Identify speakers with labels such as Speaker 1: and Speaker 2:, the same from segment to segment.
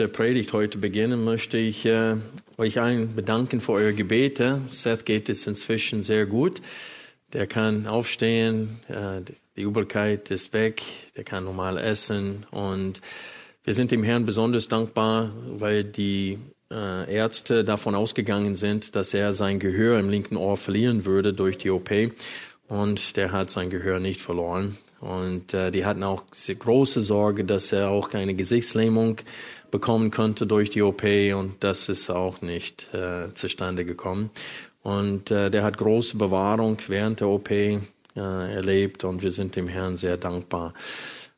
Speaker 1: Der Predigt heute beginne, möchte ich äh, euch allen bedanken für eure Gebete. Seth geht es inzwischen sehr gut. Der kann aufstehen, äh, die Übelkeit ist weg, der kann normal essen und wir sind dem Herrn besonders dankbar, weil die äh, Ärzte davon ausgegangen sind, dass er sein Gehör im linken Ohr verlieren würde durch die OP und der hat sein Gehör nicht verloren. Und äh, die hatten auch große Sorge, dass er auch keine Gesichtslähmung bekommen könnte durch die OP und das ist auch nicht äh, zustande gekommen. Und äh, der hat große Bewahrung während der OP äh, erlebt und wir sind dem Herrn sehr dankbar.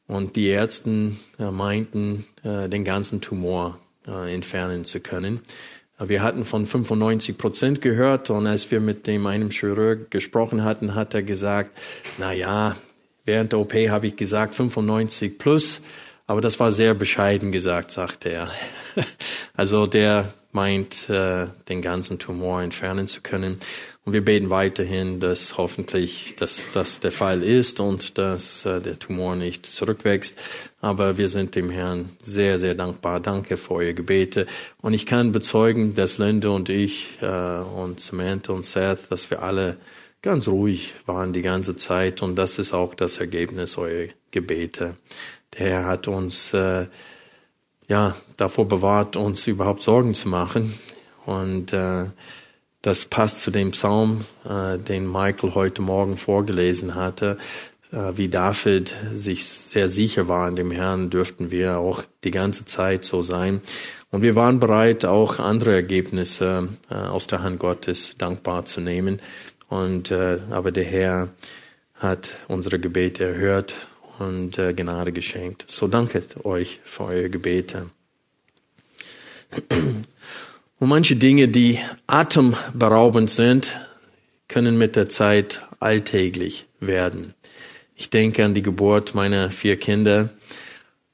Speaker 1: Und die Ärzte äh, meinten, äh, den ganzen Tumor äh, entfernen zu können. Wir hatten von 95 Prozent gehört und als wir mit dem einem Chirurg gesprochen hatten, hat er gesagt, na ja, Während der OP habe ich gesagt 95 plus, aber das war sehr bescheiden gesagt, sagte er. Also der meint, äh, den ganzen Tumor entfernen zu können. Und wir beten weiterhin, dass hoffentlich dass das der Fall ist und dass äh, der Tumor nicht zurückwächst. Aber wir sind dem Herrn sehr, sehr dankbar. Danke für eure Gebete. Und ich kann bezeugen, dass Linda und ich äh, und Samantha und Seth, dass wir alle ganz ruhig waren die ganze Zeit und das ist auch das Ergebnis eurer Gebete. Der Herr hat uns äh, ja davor bewahrt, uns überhaupt Sorgen zu machen und äh, das passt zu dem Psalm, äh, den Michael heute Morgen vorgelesen hatte. Äh, wie David sich sehr sicher war in dem Herrn, dürften wir auch die ganze Zeit so sein. Und wir waren bereit, auch andere Ergebnisse äh, aus der Hand Gottes dankbar zu nehmen. Und äh, aber der Herr hat unsere Gebete erhört und äh, Gnade geschenkt. So danket euch für eure Gebete. Und manche Dinge, die atemberaubend sind, können mit der Zeit alltäglich werden. Ich denke an die Geburt meiner vier Kinder.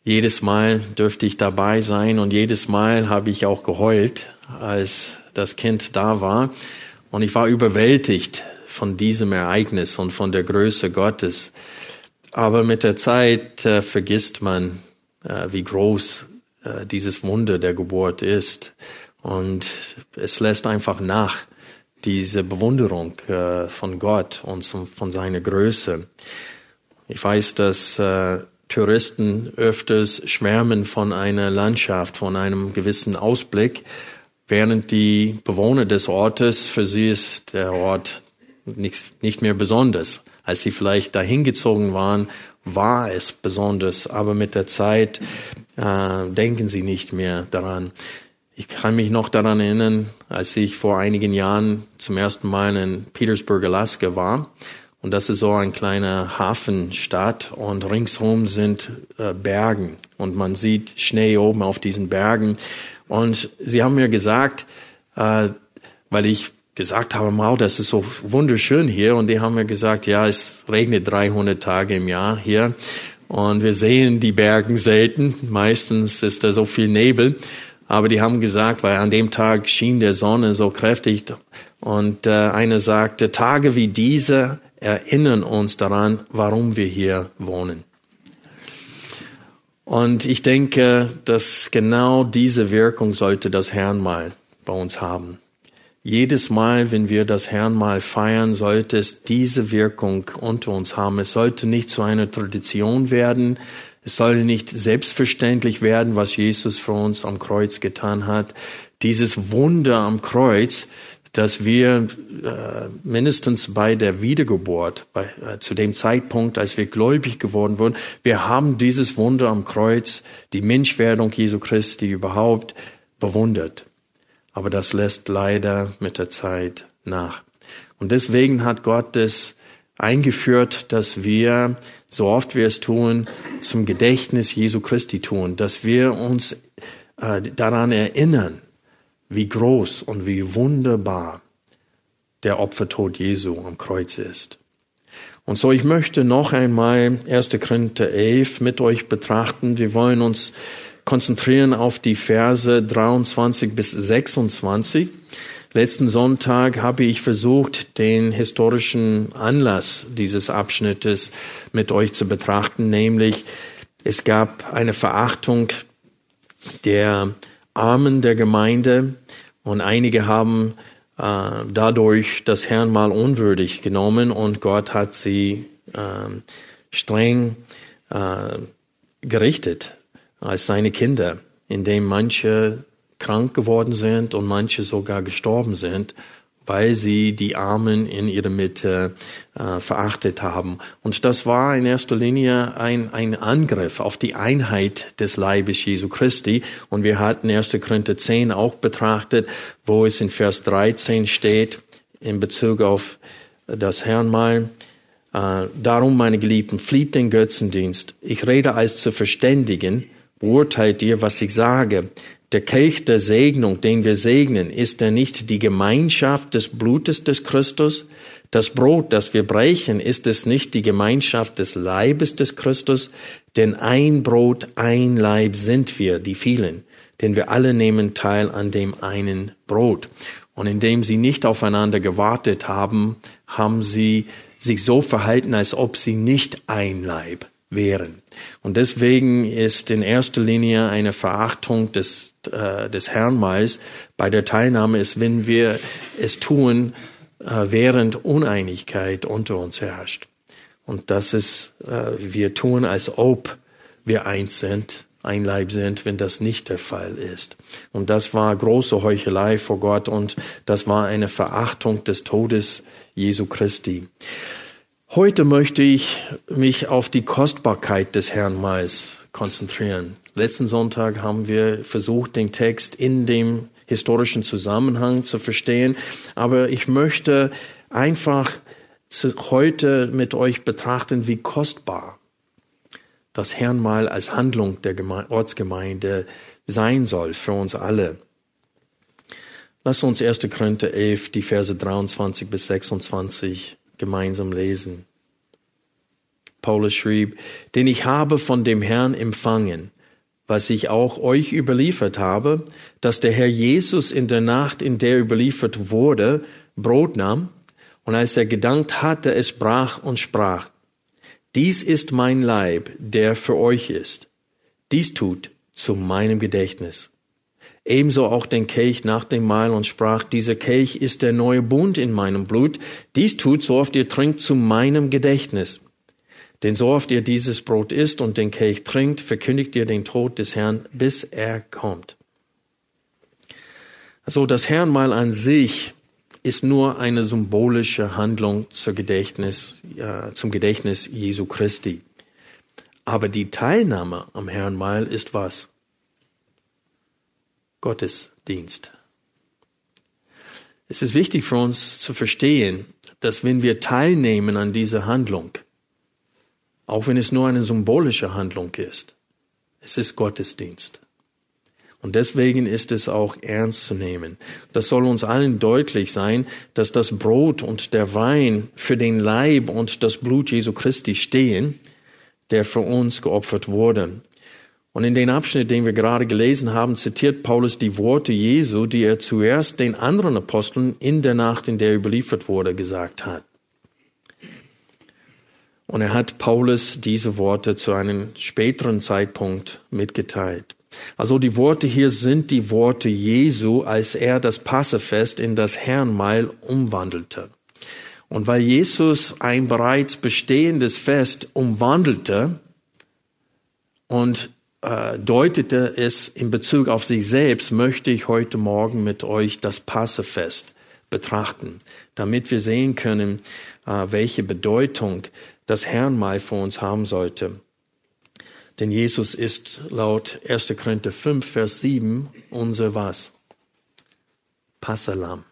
Speaker 1: Jedes Mal dürfte ich dabei sein und jedes Mal habe ich auch geheult, als das Kind da war. Und ich war überwältigt von diesem Ereignis und von der Größe Gottes. Aber mit der Zeit äh, vergisst man, äh, wie groß äh, dieses Wunder der Geburt ist. Und es lässt einfach nach, diese Bewunderung äh, von Gott und von seiner Größe. Ich weiß, dass äh, Touristen öfters schwärmen von einer Landschaft, von einem gewissen Ausblick während die Bewohner des Ortes, für sie ist der Ort nicht, nicht mehr besonders. Als sie vielleicht dahin gezogen waren, war es besonders, aber mit der Zeit äh, denken sie nicht mehr daran. Ich kann mich noch daran erinnern, als ich vor einigen Jahren zum ersten Mal in Petersburg, Alaska war. Und das ist so ein kleiner Hafenstadt und ringsherum sind äh, Bergen und man sieht Schnee oben auf diesen Bergen und sie haben mir gesagt, äh, weil ich gesagt habe, wow, das ist so wunderschön hier. Und die haben mir gesagt, ja, es regnet 300 Tage im Jahr hier. Und wir sehen die Bergen selten. Meistens ist da so viel Nebel. Aber die haben gesagt, weil an dem Tag schien der Sonne so kräftig. Und äh, einer sagte, Tage wie diese erinnern uns daran, warum wir hier wohnen. Und ich denke, dass genau diese Wirkung sollte das Herrnmal bei uns haben. Jedes Mal, wenn wir das Herrnmal feiern, sollte es diese Wirkung unter uns haben. Es sollte nicht zu einer Tradition werden. Es soll nicht selbstverständlich werden, was Jesus für uns am Kreuz getan hat. Dieses Wunder am Kreuz, dass wir äh, mindestens bei der Wiedergeburt, bei, äh, zu dem Zeitpunkt, als wir gläubig geworden wurden, wir haben dieses Wunder am Kreuz, die Menschwerdung Jesu Christi überhaupt bewundert. Aber das lässt leider mit der Zeit nach. Und deswegen hat Gott es eingeführt, dass wir, so oft wir es tun, zum Gedächtnis Jesu Christi tun, dass wir uns äh, daran erinnern, wie groß und wie wunderbar der Opfertod Jesu am Kreuz ist. Und so, ich möchte noch einmal 1. Korinther 11 mit euch betrachten. Wir wollen uns konzentrieren auf die Verse 23 bis 26. Letzten Sonntag habe ich versucht, den historischen Anlass dieses Abschnittes mit euch zu betrachten, nämlich es gab eine Verachtung der Armen der Gemeinde und einige haben äh, dadurch das Herrn mal unwürdig genommen und Gott hat sie äh, streng äh, gerichtet als seine Kinder, indem manche krank geworden sind und manche sogar gestorben sind weil sie die Armen in ihrer Mitte äh, verachtet haben. Und das war in erster Linie ein, ein Angriff auf die Einheit des Leibes Jesu Christi. Und wir hatten 1. Korinther 10 auch betrachtet, wo es in Vers 13 steht, in Bezug auf das Herrnmal. Äh, darum, meine Geliebten, flieht den Götzendienst. Ich rede als zu verständigen, beurteilt ihr, was ich sage. Der Kelch der Segnung, den wir segnen, ist er nicht die Gemeinschaft des Blutes des Christus? Das Brot, das wir brechen, ist es nicht die Gemeinschaft des Leibes des Christus? Denn ein Brot, ein Leib sind wir, die vielen, denn wir alle nehmen teil an dem einen Brot. Und indem sie nicht aufeinander gewartet haben, haben sie sich so verhalten, als ob sie nicht ein Leib wären. Und deswegen ist in erster Linie eine Verachtung des äh, des Herrnmals bei der Teilnahme ist, wenn wir es tun, äh, während Uneinigkeit unter uns herrscht. Und das ist, äh, wir tun, als ob wir eins sind, ein Leib sind, wenn das nicht der Fall ist. Und das war große Heuchelei vor Gott und das war eine Verachtung des Todes Jesu Christi. Heute möchte ich mich auf die Kostbarkeit des Herrn Mais konzentrieren. Letzten Sonntag haben wir versucht, den Text in dem historischen Zusammenhang zu verstehen. Aber ich möchte einfach heute mit euch betrachten, wie kostbar das Herrnmal als Handlung der Ortsgemeinde sein soll für uns alle. Lass uns 1. Korinther 11, die Verse 23 bis 26 gemeinsam lesen. Paulus schrieb, denn ich habe von dem Herrn empfangen, was ich auch euch überliefert habe, dass der Herr Jesus in der Nacht, in der überliefert wurde, Brot nahm und als er gedankt hatte, es brach und sprach, dies ist mein Leib, der für euch ist. Dies tut zu meinem Gedächtnis. Ebenso auch den Kelch nach dem Mahl und sprach, dieser Kelch ist der neue Bund in meinem Blut. Dies tut, so oft ihr trinkt, zu meinem Gedächtnis. Denn so oft ihr dieses Brot isst und den Kelch trinkt, verkündigt ihr den Tod des Herrn, bis er kommt. Also das Herrnmal an sich ist nur eine symbolische Handlung Gedächtnis, ja, zum Gedächtnis Jesu Christi. Aber die Teilnahme am Herrnmal ist was? Gottesdienst. Es ist wichtig für uns zu verstehen, dass wenn wir teilnehmen an dieser Handlung, auch wenn es nur eine symbolische Handlung ist. Es ist Gottesdienst. Und deswegen ist es auch ernst zu nehmen. Das soll uns allen deutlich sein, dass das Brot und der Wein für den Leib und das Blut Jesu Christi stehen, der für uns geopfert wurde. Und in den Abschnitt, den wir gerade gelesen haben, zitiert Paulus die Worte Jesu, die er zuerst den anderen Aposteln in der Nacht, in der er überliefert wurde, gesagt hat. Und er hat Paulus diese Worte zu einem späteren Zeitpunkt mitgeteilt. Also die Worte hier sind die Worte Jesu, als er das Passefest in das Herrnmal umwandelte. Und weil Jesus ein bereits bestehendes Fest umwandelte, und äh, deutete es in Bezug auf sich selbst, möchte ich heute Morgen mit euch das Passefest betrachten, damit wir sehen können, äh, welche Bedeutung das Herrnmal für uns haben sollte. Denn Jesus ist laut 1. Korinther 5, Vers 7 unser was? Passalam.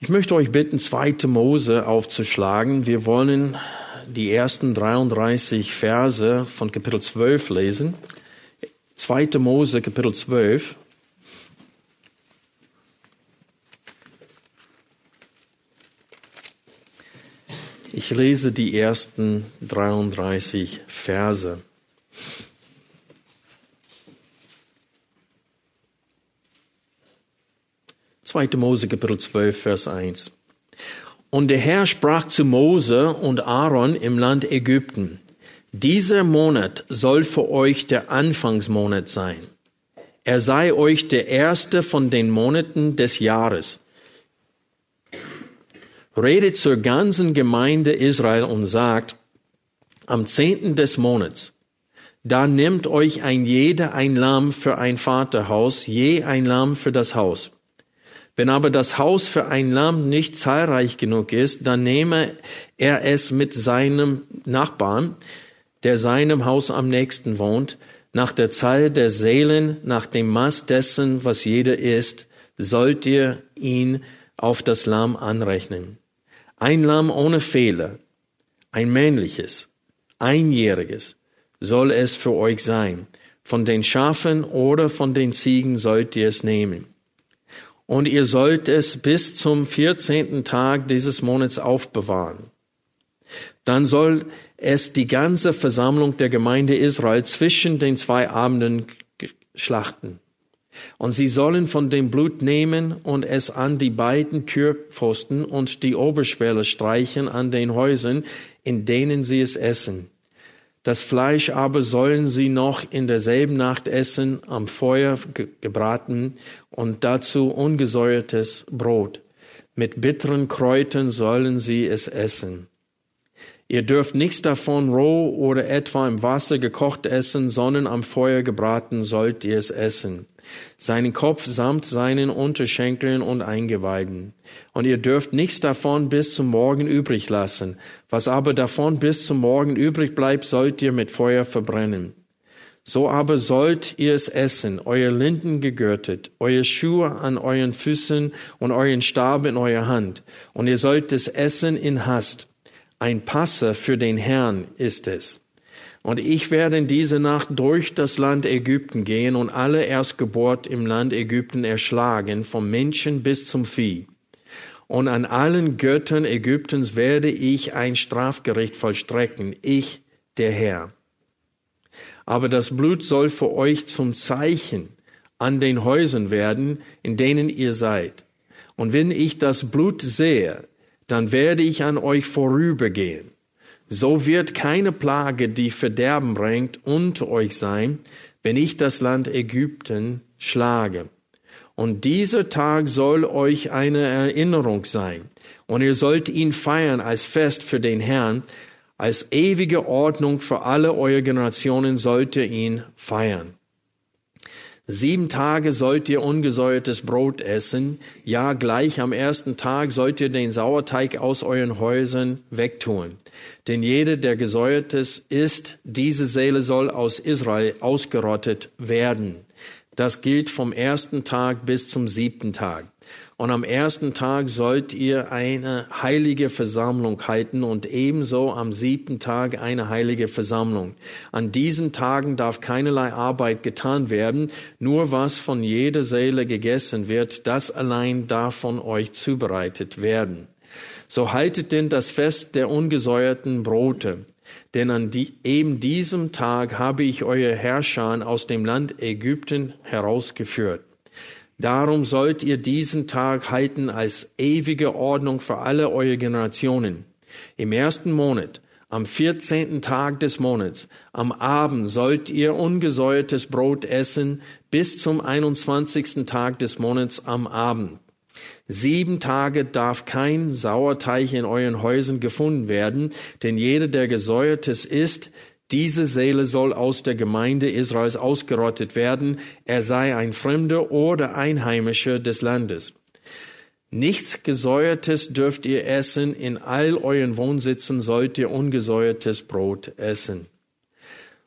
Speaker 1: Ich möchte euch bitten, 2. Mose aufzuschlagen. Wir wollen die ersten 33 Verse von Kapitel 12 lesen. 2. Mose, Kapitel 12. Ich lese die ersten 33 Verse. Zweite Mose Kapitel 12 Vers 1. Und der Herr sprach zu Mose und Aaron im Land Ägypten, dieser Monat soll für euch der Anfangsmonat sein. Er sei euch der erste von den Monaten des Jahres. Redet zur ganzen Gemeinde Israel und sagt, am zehnten des Monats, da nimmt euch ein jeder ein Lamm für ein Vaterhaus, je ein Lamm für das Haus. Wenn aber das Haus für ein Lamm nicht zahlreich genug ist, dann nehme er es mit seinem Nachbarn, der seinem Haus am nächsten wohnt, nach der Zahl der Seelen, nach dem Maß dessen, was jeder ist, sollt ihr ihn auf das Lamm anrechnen. Ein Lamm ohne Fehler, ein männliches, einjähriges, soll es für euch sein. Von den Schafen oder von den Ziegen sollt ihr es nehmen und ihr sollt es bis zum vierzehnten Tag dieses Monats aufbewahren. Dann soll es die ganze Versammlung der Gemeinde Israel zwischen den zwei Abenden schlachten. Und sie sollen von dem Blut nehmen und es an die beiden Türpfosten und die Oberschwelle streichen an den Häusern, in denen sie es essen. Das Fleisch aber sollen sie noch in derselben Nacht essen, am Feuer gebraten und dazu ungesäuertes Brot. Mit bitteren Kräutern sollen sie es essen. Ihr dürft nichts davon roh oder etwa im Wasser gekocht essen, sondern am Feuer gebraten sollt ihr es essen seinen Kopf samt seinen Unterschenkeln und Eingeweiden. Und ihr dürft nichts davon bis zum Morgen übrig lassen. Was aber davon bis zum Morgen übrig bleibt, sollt ihr mit Feuer verbrennen. So aber sollt ihr es essen, euer Linden gegürtet, euer Schuhe an euren Füßen und euren Stab in eurer Hand. Und ihr sollt es essen in Hast. Ein Passer für den Herrn ist es. Und ich werde in diese Nacht durch das Land Ägypten gehen und alle Erstgeburt im Land Ägypten erschlagen, vom Menschen bis zum Vieh. Und an allen Göttern Ägyptens werde ich ein Strafgericht vollstrecken, ich, der Herr. Aber das Blut soll für euch zum Zeichen an den Häusern werden, in denen ihr seid. Und wenn ich das Blut sehe, dann werde ich an euch vorübergehen so wird keine Plage, die Verderben bringt, unter euch sein, wenn ich das Land Ägypten schlage. Und dieser Tag soll euch eine Erinnerung sein. Und ihr sollt ihn feiern als Fest für den Herrn. Als ewige Ordnung für alle eure Generationen sollt ihr ihn feiern. Sieben Tage sollt ihr ungesäuertes Brot essen. Ja, gleich am ersten Tag sollt ihr den Sauerteig aus euren Häusern wegtun. Denn jeder, der gesäuertes ist, diese Seele soll aus Israel ausgerottet werden. Das gilt vom ersten Tag bis zum siebten Tag. Und am ersten Tag sollt ihr eine heilige Versammlung halten und ebenso am siebten Tag eine heilige Versammlung. An diesen Tagen darf keinerlei Arbeit getan werden, nur was von jeder Seele gegessen wird, das allein darf von euch zubereitet werden. So haltet denn das Fest der ungesäuerten Brote. Denn an die, eben diesem Tag habe ich euer Herrscher aus dem Land Ägypten herausgeführt. Darum sollt ihr diesen Tag halten als ewige Ordnung für alle eure Generationen. Im ersten Monat, am vierzehnten Tag des Monats, am Abend sollt ihr ungesäuertes Brot essen bis zum einundzwanzigsten Tag des Monats am Abend. Sieben Tage darf kein Sauerteig in euren Häusern gefunden werden, denn jeder, der gesäuertes isst, Diese Seele soll aus der Gemeinde Israels ausgerottet werden, er sei ein Fremder oder Einheimischer des Landes. Nichts Gesäuertes dürft ihr essen, in all euren Wohnsitzen sollt ihr ungesäuertes Brot essen.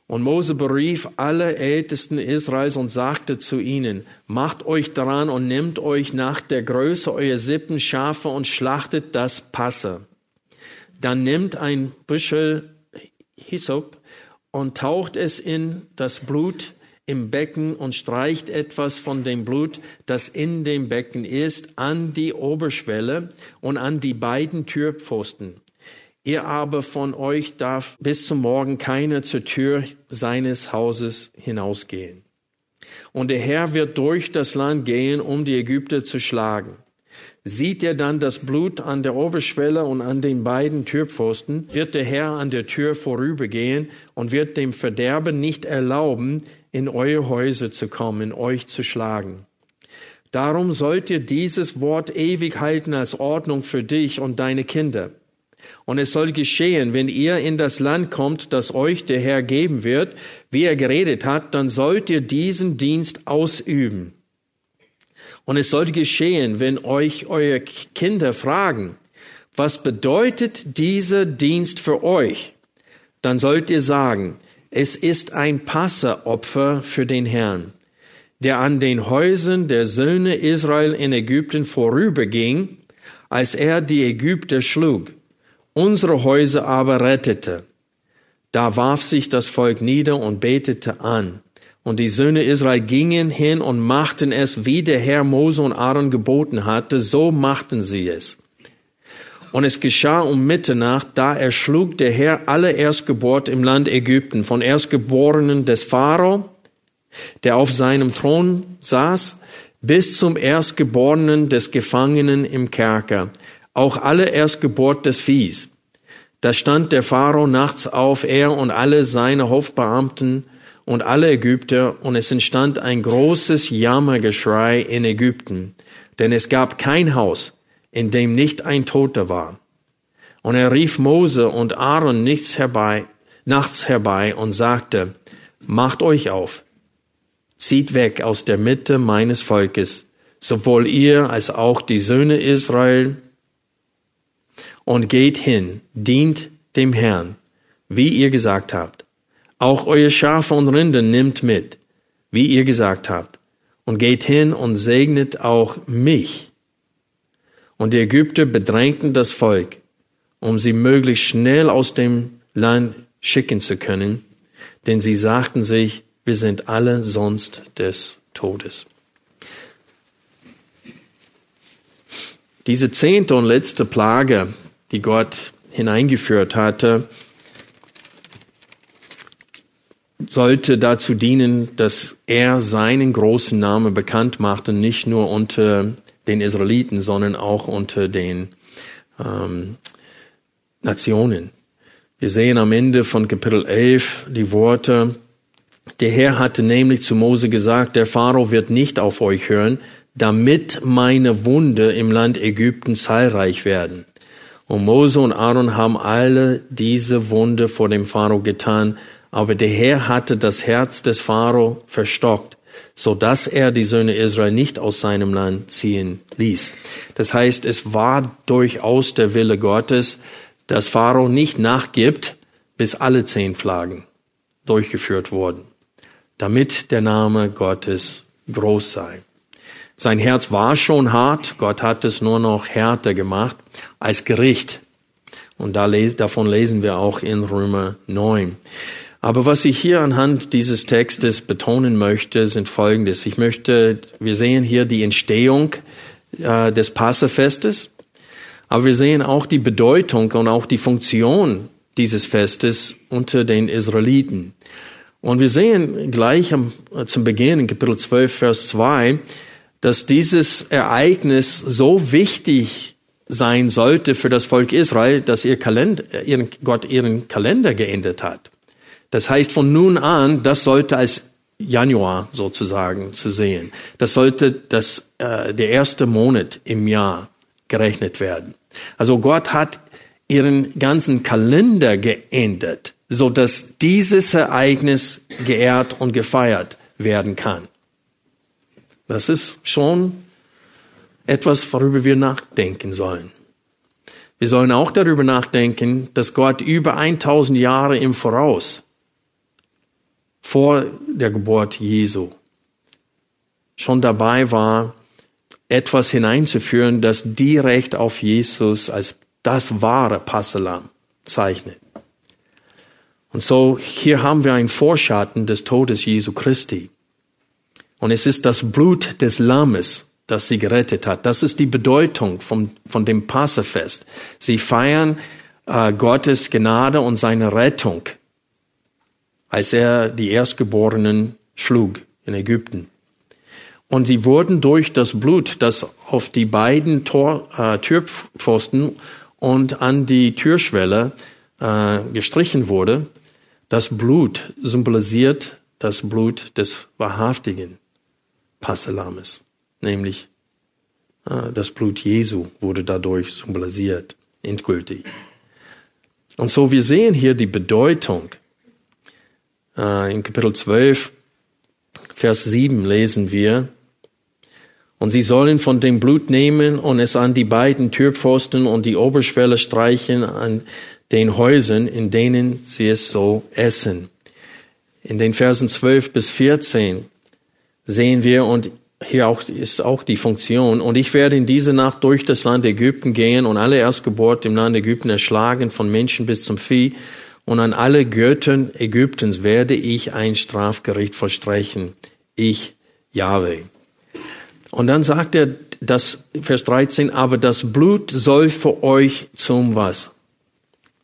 Speaker 1: Und Mose berief alle Ältesten Israels und sagte zu ihnen, macht euch daran und nehmt euch nach der Größe eurer Sippen Schafe und schlachtet das Passe. Dann nimmt ein Büschel Hyssop und taucht es in das Blut im Becken und streicht etwas von dem Blut, das in dem Becken ist, an die Oberschwelle und an die beiden Türpfosten. Ihr aber von euch darf bis zum Morgen keiner zur Tür seines Hauses hinausgehen. Und der Herr wird durch das Land gehen, um die Ägypter zu schlagen. Sieht er dann das Blut an der Oberschwelle und an den beiden Türpfosten, wird der Herr an der Tür vorübergehen und wird dem Verderben nicht erlauben, in eure Häuser zu kommen, euch zu schlagen. Darum sollt ihr dieses Wort ewig halten als Ordnung für dich und deine Kinder. Und es soll geschehen, wenn ihr in das Land kommt, das euch der Herr geben wird, wie er geredet hat, dann sollt ihr diesen Dienst ausüben. Und es soll geschehen, wenn euch eure Kinder fragen, was bedeutet dieser Dienst für euch? Dann sollt ihr sagen, es ist ein Passeopfer für den Herrn, der an den Häusern der Söhne Israel in Ägypten vorüberging, als er die Ägypter schlug unsere Häuser aber rettete. Da warf sich das Volk nieder und betete an. Und die Söhne Israel gingen hin und machten es, wie der Herr Mose und Aaron geboten hatte, so machten sie es. Und es geschah um Mitternacht, da erschlug der Herr alle Erstgeburt im Land Ägypten, von Erstgeborenen des Pharao, der auf seinem Thron saß, bis zum Erstgeborenen des Gefangenen im Kerker, auch alle Erstgeburt des Viehs. Da stand der Pharao nachts auf, er und alle seine Hofbeamten und alle Ägypter, und es entstand ein großes Jammergeschrei in Ägypten, denn es gab kein Haus, in dem nicht ein Toter war. Und er rief Mose und Aaron nichts herbei, nachts herbei und sagte, macht euch auf, zieht weg aus der Mitte meines Volkes, sowohl ihr als auch die Söhne Israel, und geht hin, dient dem Herrn, wie ihr gesagt habt. Auch euer Schafe und Rinder nimmt mit, wie ihr gesagt habt, und geht hin und segnet auch mich. Und die Ägypter bedrängten das Volk, um sie möglichst schnell aus dem Land schicken zu können, denn sie sagten sich, wir sind alle sonst des Todes. Diese zehnte und letzte Plage die Gott hineingeführt hatte, sollte dazu dienen, dass er seinen großen Namen bekannt machte, nicht nur unter den Israeliten, sondern auch unter den ähm, Nationen. Wir sehen am Ende von Kapitel 11 die Worte, der Herr hatte nämlich zu Mose gesagt, der Pharao wird nicht auf euch hören, damit meine Wunde im Land Ägypten zahlreich werden. Und Mose und Aaron haben alle diese Wunde vor dem Pharao getan, aber der Herr hatte das Herz des Pharao verstockt, so dass er die Söhne Israel nicht aus seinem Land ziehen ließ. Das heißt, es war durchaus der Wille Gottes, dass Pharao nicht nachgibt, bis alle zehn Flaggen durchgeführt wurden, damit der Name Gottes groß sei. Sein Herz war schon hart, Gott hat es nur noch härter gemacht als Gericht. Und da, davon lesen wir auch in Römer 9. Aber was ich hier anhand dieses Textes betonen möchte, sind Folgendes. Ich möchte, wir sehen hier die Entstehung äh, des Passafestes, aber wir sehen auch die Bedeutung und auch die Funktion dieses Festes unter den Israeliten. Und wir sehen gleich am, zum Beginn in Kapitel 12, Vers 2, dass dieses Ereignis so wichtig sein sollte für das Volk Israel, dass ihr Kalender, ihren, Gott ihren Kalender geändert hat. Das heißt, von nun an, das sollte als Januar sozusagen zu sehen. Das sollte das, äh, der erste Monat im Jahr gerechnet werden. Also Gott hat ihren ganzen Kalender geändert so dass dieses Ereignis geehrt und gefeiert werden kann. Das ist schon etwas, worüber wir nachdenken sollen. Wir sollen auch darüber nachdenken, dass Gott über 1000 Jahre im Voraus vor der Geburt Jesu schon dabei war, etwas hineinzuführen, das direkt auf Jesus als das wahre Passalam zeichnet. Und so hier haben wir einen Vorschatten des Todes Jesu Christi. Und es ist das Blut des Lammes, das sie gerettet hat. Das ist die Bedeutung von, von dem Passafest. Sie feiern äh, Gottes Gnade und seine Rettung, als er die Erstgeborenen schlug in Ägypten. Und sie wurden durch das Blut, das auf die beiden Tor, äh, Türpfosten und an die Türschwelle äh, gestrichen wurde, das Blut symbolisiert das Blut des wahrhaftigen Passelames, nämlich äh, das Blut Jesu wurde dadurch symbolisiert, endgültig. Und so wir sehen hier die Bedeutung. Äh, in Kapitel 12, Vers 7 lesen wir, und sie sollen von dem Blut nehmen und es an die beiden Türpfosten und die Oberschwelle streichen an den Häusern, in denen sie es so essen. In den Versen 12 bis 14 sehen wir, und hier auch, ist auch die Funktion, und ich werde in diese Nacht durch das Land Ägypten gehen und alle Erstgeburt im Land Ägypten erschlagen, von Menschen bis zum Vieh, und an alle Göttern Ägyptens werde ich ein Strafgericht vollstrechen. Ich, Yahweh. Und dann sagt er, das, Vers 13, aber das Blut soll für euch zum was?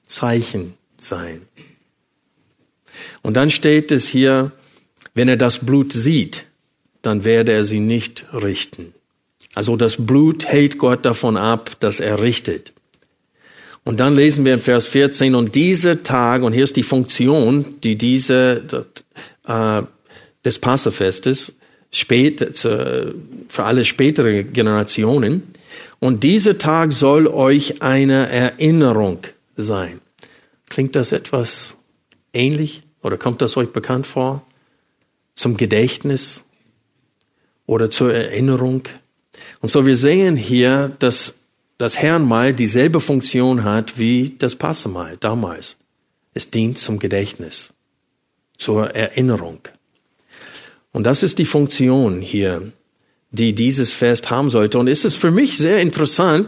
Speaker 1: Zeichen sein. Und dann steht es hier, wenn er das Blut sieht, dann werde er sie nicht richten. Also das Blut hält Gott davon ab, dass er richtet. Und dann lesen wir in Vers 14, und diese Tage, und hier ist die Funktion, die diese, äh, des Passafestes, spät, für alle spätere Generationen. Und dieser Tag soll euch eine Erinnerung sein. Klingt das etwas ähnlich oder kommt das euch bekannt vor? Zum Gedächtnis oder zur Erinnerung? Und so wir sehen hier, dass das Herrnmal dieselbe Funktion hat wie das Passemal damals. Es dient zum Gedächtnis, zur Erinnerung. Und das ist die Funktion hier, die dieses Fest haben sollte. Und es ist für mich sehr interessant,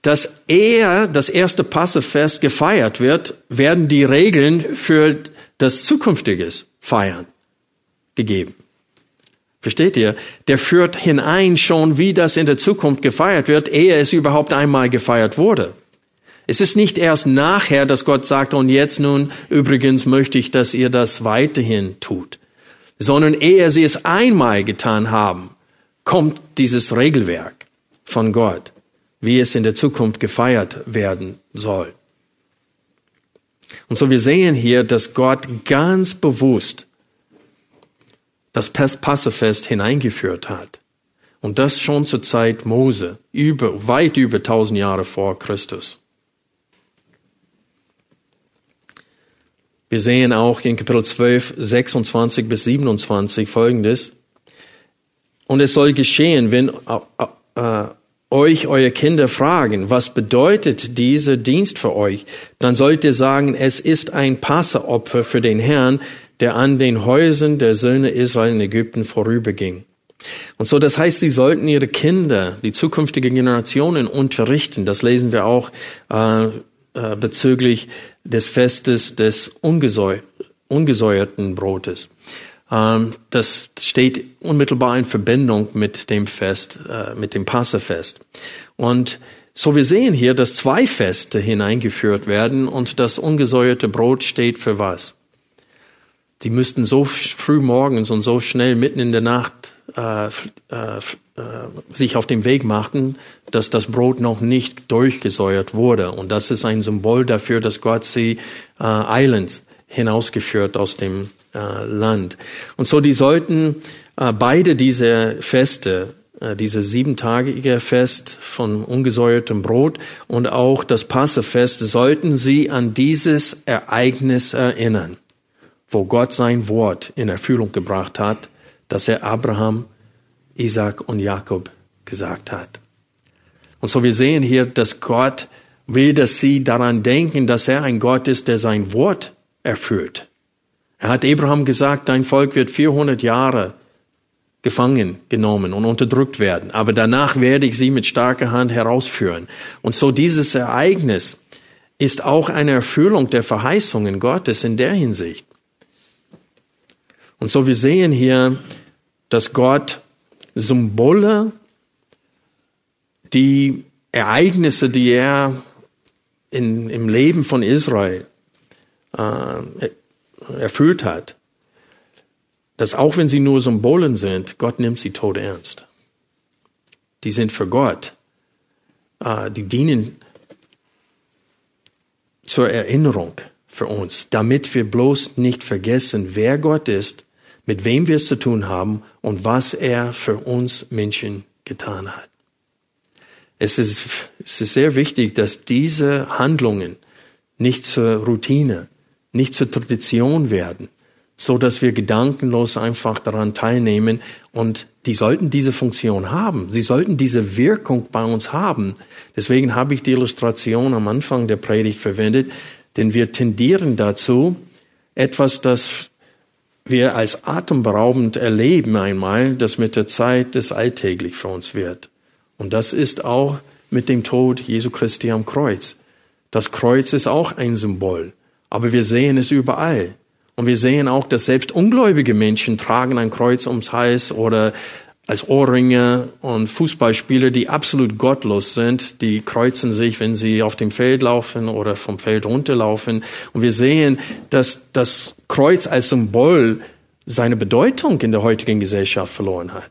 Speaker 1: dass eher das erste Passefest gefeiert wird, werden die Regeln für das zukünftiges Feiern gegeben. Versteht ihr? Der führt hinein schon, wie das in der Zukunft gefeiert wird, ehe es überhaupt einmal gefeiert wurde. Es ist nicht erst nachher, dass Gott sagt, und jetzt nun, übrigens möchte ich, dass ihr das weiterhin tut sondern ehe sie es einmal getan haben, kommt dieses Regelwerk von Gott, wie es in der Zukunft gefeiert werden soll. Und so wir sehen hier, dass Gott ganz bewusst das Passefest hineingeführt hat. Und das schon zur Zeit Mose, über, weit über tausend Jahre vor Christus. Wir sehen auch in Kapitel 12, 26 bis 27 folgendes. Und es soll geschehen, wenn äh, äh, euch eure Kinder fragen, was bedeutet dieser Dienst für euch, dann sollt ihr sagen, es ist ein Passeopfer für den Herrn, der an den Häusern der Söhne Israel in Ägypten vorüberging. Und so, das heißt, sie sollten ihre Kinder, die zukünftigen Generationen unterrichten. Das lesen wir auch äh, äh, bezüglich des Festes des ungesäu ungesäuerten Brotes. Ähm, das steht unmittelbar in Verbindung mit dem Fest, äh, mit dem Passafest. Und so wir sehen hier, dass zwei Feste hineingeführt werden und das ungesäuerte Brot steht für was? Die müssten so früh morgens und so schnell mitten in der Nacht äh, äh, äh, sich auf den Weg machten, dass das Brot noch nicht durchgesäuert wurde. Und das ist ein Symbol dafür, dass Gott sie äh, eilends hinausgeführt aus dem äh, Land. Und so, die sollten äh, beide diese Feste äh, dieses siebentagige Fest von ungesäuertem Brot und auch das Passefest sollten sie an dieses Ereignis erinnern, wo Gott sein Wort in Erfüllung gebracht hat, das er Abraham, Isaac und Jakob gesagt hat. Und so wir sehen hier, dass Gott will, dass sie daran denken, dass er ein Gott ist, der sein Wort erfüllt. Er hat Abraham gesagt, dein Volk wird 400 Jahre gefangen genommen und unterdrückt werden. Aber danach werde ich sie mit starker Hand herausführen. Und so dieses Ereignis ist auch eine Erfüllung der Verheißungen Gottes in der Hinsicht. Und so wir sehen hier, dass Gott Symbole, die Ereignisse, die er in, im Leben von Israel äh, erfüllt hat, dass auch wenn sie nur Symbolen sind, Gott nimmt sie tot ernst. Die sind für Gott. Äh, die dienen zur Erinnerung für uns, damit wir bloß nicht vergessen, wer Gott ist, mit wem wir es zu tun haben und was er für uns Menschen getan hat. Es ist, es ist sehr wichtig, dass diese Handlungen nicht zur Routine, nicht zur Tradition werden, so dass wir gedankenlos einfach daran teilnehmen und die sollten diese Funktion haben. Sie sollten diese Wirkung bei uns haben. Deswegen habe ich die Illustration am Anfang der Predigt verwendet, denn wir tendieren dazu, etwas, das wir als atemberaubend erleben einmal, das mit der Zeit das alltäglich für uns wird. Und das ist auch mit dem Tod Jesu Christi am Kreuz. Das Kreuz ist auch ein Symbol, aber wir sehen es überall. Und wir sehen auch, dass selbst ungläubige Menschen tragen ein Kreuz ums Hals oder als Ohrringe und Fußballspieler, die absolut gottlos sind, die kreuzen sich, wenn sie auf dem Feld laufen oder vom Feld runterlaufen. Und wir sehen, dass das Kreuz als Symbol seine Bedeutung in der heutigen Gesellschaft verloren hat.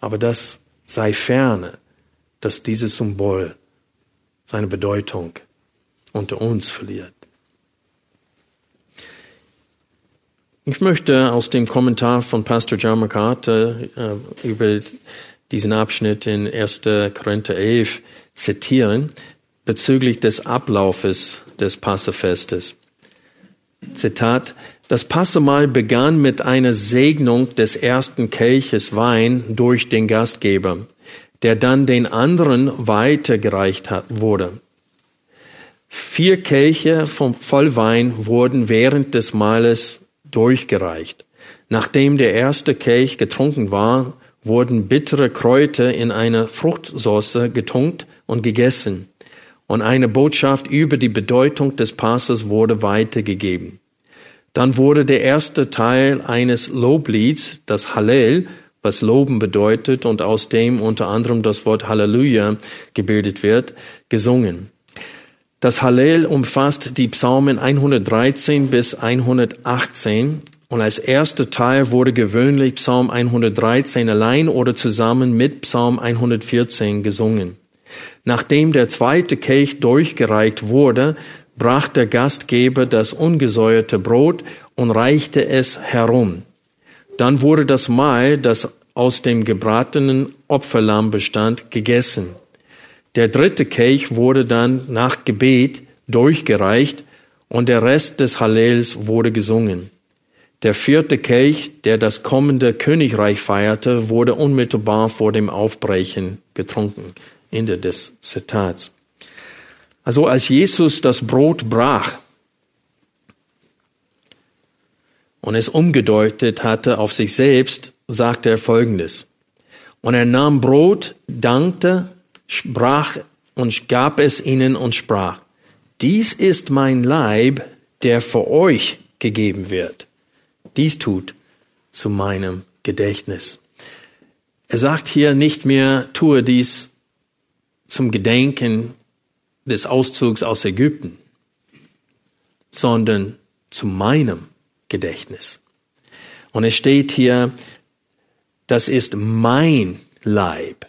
Speaker 1: Aber das sei ferne, dass dieses Symbol seine Bedeutung unter uns verliert. Ich möchte aus dem Kommentar von Pastor John MacArthur äh, über diesen Abschnitt in 1. Korinther 11 zitieren bezüglich des Ablaufes des Passefestes. Zitat, das Passemahl begann mit einer Segnung des ersten Kelches Wein durch den Gastgeber, der dann den anderen weitergereicht hat, wurde. Vier Kelche vom Vollwein wurden während des Mahles durchgereicht. Nachdem der erste Kelch getrunken war, wurden bittere Kräuter in eine Fruchtsauce getunkt und gegessen. Und eine Botschaft über die Bedeutung des Passes wurde weitergegeben. Dann wurde der erste Teil eines Loblieds, das Hallel, was Loben bedeutet und aus dem unter anderem das Wort Halleluja gebildet wird, gesungen. Das Hallel umfasst die Psalmen 113 bis 118 und als erster Teil wurde gewöhnlich Psalm 113 allein oder zusammen mit Psalm 114 gesungen. Nachdem der zweite Kelch durchgereicht wurde, brach der Gastgeber das ungesäuerte Brot und reichte es herum. Dann wurde das Mahl, das aus dem gebratenen Opferlamm bestand, gegessen. Der dritte Kelch wurde dann nach Gebet durchgereicht und der Rest des Hallels wurde gesungen. Der vierte Kelch, der das kommende Königreich feierte, wurde unmittelbar vor dem Aufbrechen getrunken. Ende des Zitats. Also als Jesus das Brot brach und es umgedeutet hatte auf sich selbst, sagte er Folgendes. Und er nahm Brot, dankte, sprach und gab es ihnen und sprach, dies ist mein Leib, der für euch gegeben wird. Dies tut zu meinem Gedächtnis. Er sagt hier nicht mehr, tue dies zum Gedenken des Auszugs aus Ägypten, sondern zu meinem Gedächtnis. Und es steht hier, das ist mein Leib,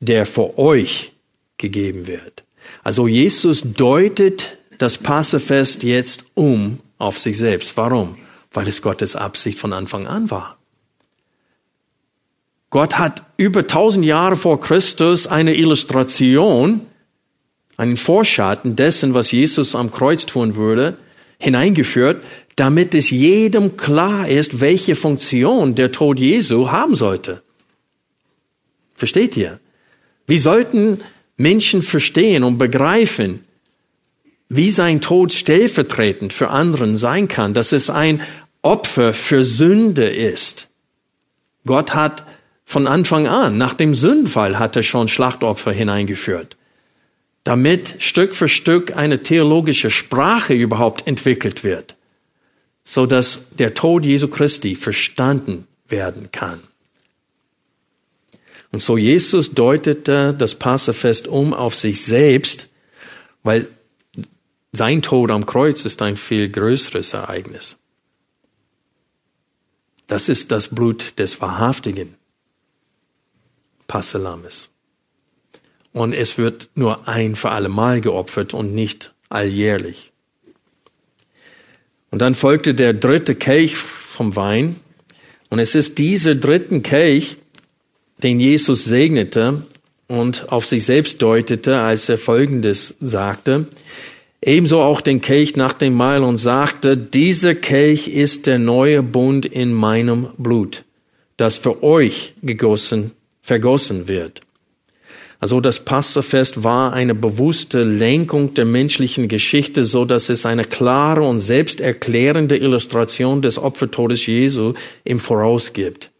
Speaker 1: der für euch gegeben wird. Also Jesus deutet das Passefest jetzt um auf sich selbst. Warum? Weil es Gottes Absicht von Anfang an war. Gott hat über tausend Jahre vor Christus eine Illustration, einen Vorschatten dessen, was Jesus am Kreuz tun würde, hineingeführt, damit es jedem klar ist, welche Funktion der Tod Jesu haben sollte. Versteht ihr? Wie sollten Menschen verstehen und begreifen, wie sein Tod stellvertretend für anderen sein kann, dass es ein Opfer für Sünde ist. Gott hat von Anfang an, nach dem Sündenfall, hat er schon Schlachtopfer hineingeführt, damit Stück für Stück eine theologische Sprache überhaupt entwickelt wird, so dass der Tod Jesu Christi verstanden werden kann. Und so Jesus deutete das Passafest um auf sich selbst, weil sein Tod am Kreuz ist ein viel größeres Ereignis. Das ist das Blut des wahrhaftigen Passalammes. Und es wird nur ein für alle Mal geopfert und nicht alljährlich. Und dann folgte der dritte Kelch vom Wein. Und es ist dieser dritten Kelch, den Jesus segnete und auf sich selbst deutete, als er Folgendes sagte. Ebenso auch den Kelch nach dem Mahl und sagte, dieser Kelch ist der neue Bund in meinem Blut, das für euch gegossen, vergossen wird. Also das Passafest war eine bewusste Lenkung der menschlichen Geschichte, so dass es eine klare und selbsterklärende Illustration des Opfertodes Jesu im Voraus gibt.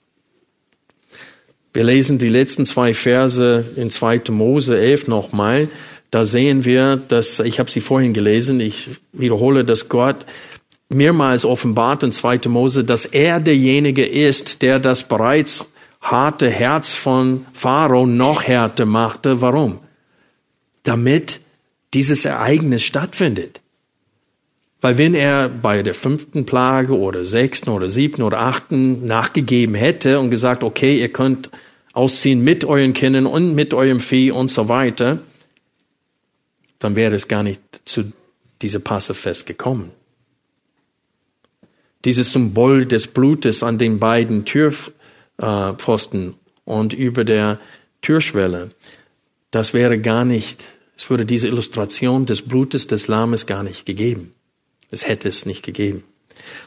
Speaker 1: Wir lesen die letzten zwei Verse in 2. Mose 11 nochmal. Da sehen wir, dass, ich habe sie vorhin gelesen, ich wiederhole, dass Gott mehrmals offenbart in 2. Mose, dass er derjenige ist, der das bereits harte Herz von Pharao noch härter machte. Warum? Damit dieses Ereignis stattfindet. Weil wenn er bei der fünften Plage oder sechsten oder siebten oder achten nachgegeben hätte und gesagt, okay, ihr könnt ausziehen mit euren Kindern und mit eurem Vieh und so weiter, dann wäre es gar nicht zu diesem Passafest gekommen. Dieses Symbol des Blutes an den beiden Türpfosten und über der Türschwelle, das wäre gar nicht, es würde diese Illustration des Blutes des Lammes gar nicht gegeben. Es hätte es nicht gegeben.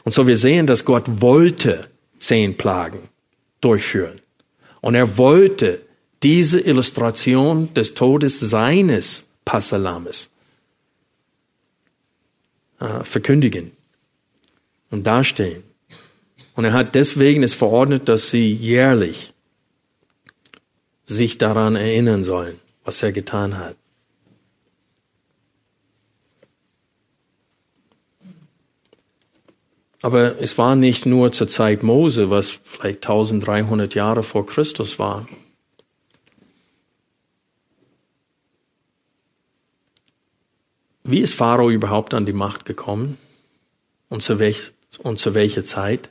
Speaker 1: Und so wir sehen, dass Gott wollte zehn Plagen durchführen. Und er wollte diese Illustration des Todes seines Passalames äh, verkündigen und dastehen. Und er hat deswegen es verordnet, dass sie jährlich sich daran erinnern sollen, was er getan hat. Aber es war nicht nur zur Zeit Mose, was vielleicht 1300 Jahre vor Christus war. Wie ist Pharao überhaupt an die Macht gekommen? Und zu, welch, und zu welcher Zeit?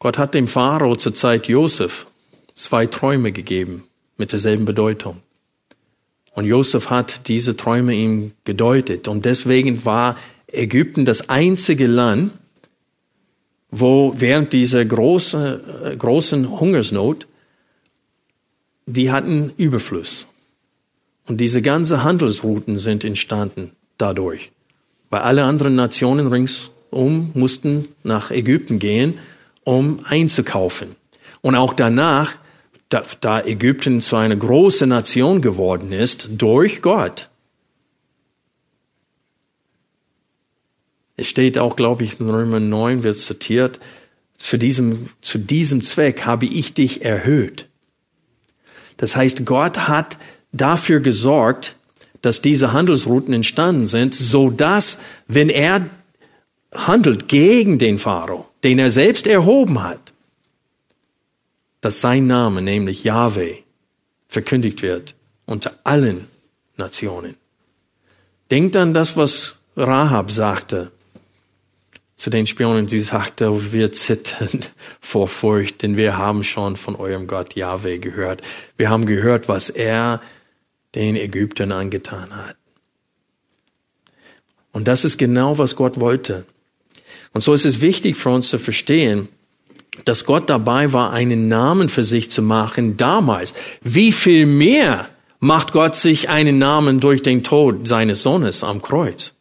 Speaker 1: Gott hat dem Pharao zur Zeit Josef zwei Träume gegeben mit derselben Bedeutung. Und Josef hat diese Träume ihm gedeutet. Und deswegen war Ägypten das einzige Land, wo während dieser großen, äh, großen Hungersnot, die hatten Überfluss. Und diese ganze Handelsrouten sind entstanden dadurch. Weil alle anderen Nationen ringsum mussten nach Ägypten gehen, um einzukaufen. Und auch danach, da, Ägypten zu einer großen Nation geworden ist, durch Gott, Es steht auch, glaube ich, in Römer 9 wird zitiert, für diesem, zu diesem Zweck habe ich dich erhöht. Das heißt, Gott hat dafür gesorgt, dass diese Handelsrouten entstanden sind, so dass, wenn er handelt gegen den Pharao, den er selbst erhoben hat, dass sein Name, nämlich Yahweh, verkündigt wird unter allen Nationen. Denkt an das, was Rahab sagte zu den Spionen, sie sagte, wir zittern vor Furcht, denn wir haben schon von eurem Gott Yahweh gehört. Wir haben gehört, was er den Ägyptern angetan hat. Und das ist genau, was Gott wollte. Und so ist es wichtig für uns zu verstehen, dass Gott dabei war, einen Namen für sich zu machen damals. Wie viel mehr macht Gott sich einen Namen durch den Tod seines Sohnes am Kreuz?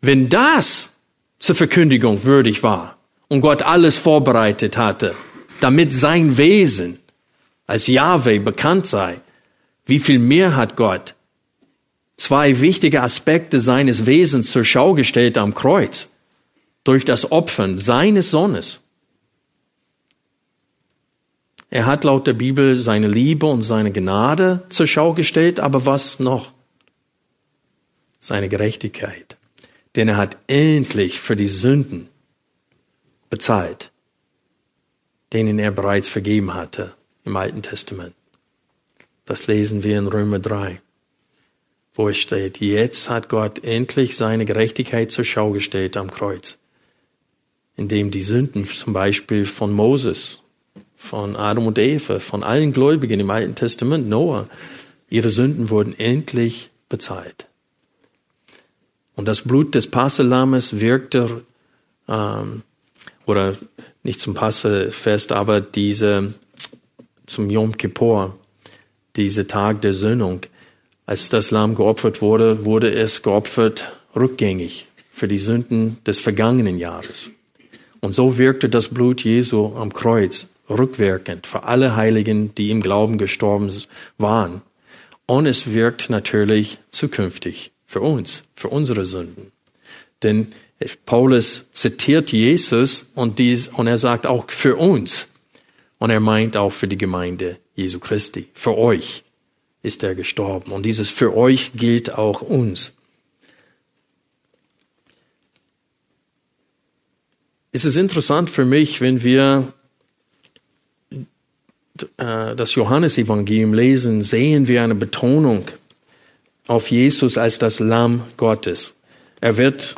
Speaker 1: Wenn das zur Verkündigung würdig war und Gott alles vorbereitet hatte, damit sein Wesen als Yahweh bekannt sei, wie viel mehr hat Gott zwei wichtige Aspekte seines Wesens zur Schau gestellt am Kreuz durch das Opfern seines Sohnes. Er hat laut der Bibel seine Liebe und seine Gnade zur Schau gestellt, aber was noch? Seine Gerechtigkeit. Denn er hat endlich für die Sünden bezahlt, denen er bereits vergeben hatte im Alten Testament. Das lesen wir in Römer 3, wo es steht, jetzt hat Gott endlich seine Gerechtigkeit zur Schau gestellt am Kreuz, indem die Sünden zum Beispiel von Moses, von Adam und Eva, von allen Gläubigen im Alten Testament, Noah, ihre Sünden wurden endlich bezahlt. Und das Blut des Passelammes wirkte, ähm, oder nicht zum Passefest, aber diese zum Yom Kippur, dieser Tag der Söhnung. Als das Lamm geopfert wurde, wurde es geopfert rückgängig für die Sünden des vergangenen Jahres. Und so wirkte das Blut Jesu am Kreuz rückwirkend für alle Heiligen, die im Glauben gestorben waren. Und es wirkt natürlich zukünftig für uns, für unsere Sünden. Denn Paulus zitiert Jesus und dies, und er sagt auch für uns. Und er meint auch für die Gemeinde Jesu Christi. Für euch ist er gestorben. Und dieses für euch gilt auch uns. Es ist interessant für mich, wenn wir äh, das Johannesevangelium lesen, sehen wir eine Betonung auf Jesus als das Lamm Gottes. Er wird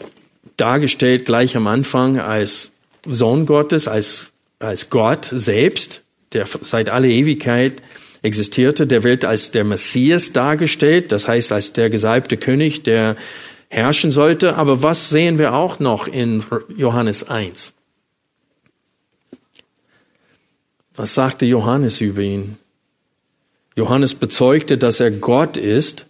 Speaker 1: dargestellt gleich am Anfang als Sohn Gottes, als als Gott selbst, der seit aller Ewigkeit existierte, der wird als der Messias dargestellt, das heißt als der gesalbte König, der herrschen sollte. Aber was sehen wir auch noch in Johannes 1? Was sagte Johannes über ihn? Johannes bezeugte, dass er Gott ist